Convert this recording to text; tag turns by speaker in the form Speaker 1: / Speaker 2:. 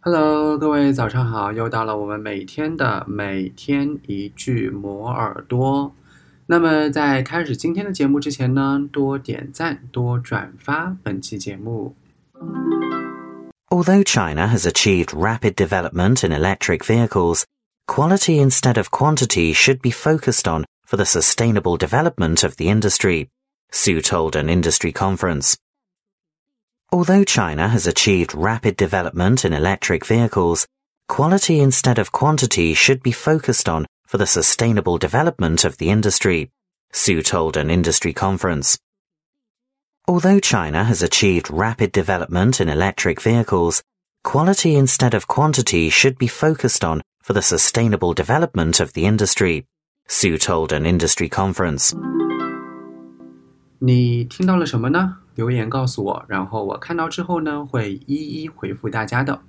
Speaker 1: Hello，各位早上好！又到了我们每天的每天一句磨耳朵。那么在开始今天的节目之前呢，多点赞，多转发本期节目。
Speaker 2: Although China has achieved rapid development in electric vehicles, quality instead of quantity should be focused on for the sustainable development of the industry, Su told an industry conference. Although China has achieved rapid development in electric vehicles, quality instead of quantity should be focused on for the sustainable development of the industry, Su told an industry conference. Although China has achieved rapid development in electric vehicles, quality instead of quantity should be focused on for the sustainable development of the industry, Su told an industry conference.
Speaker 1: 你听到了什么呢？ 留言告诉我，然后我看到之后呢，会一一回复大家的。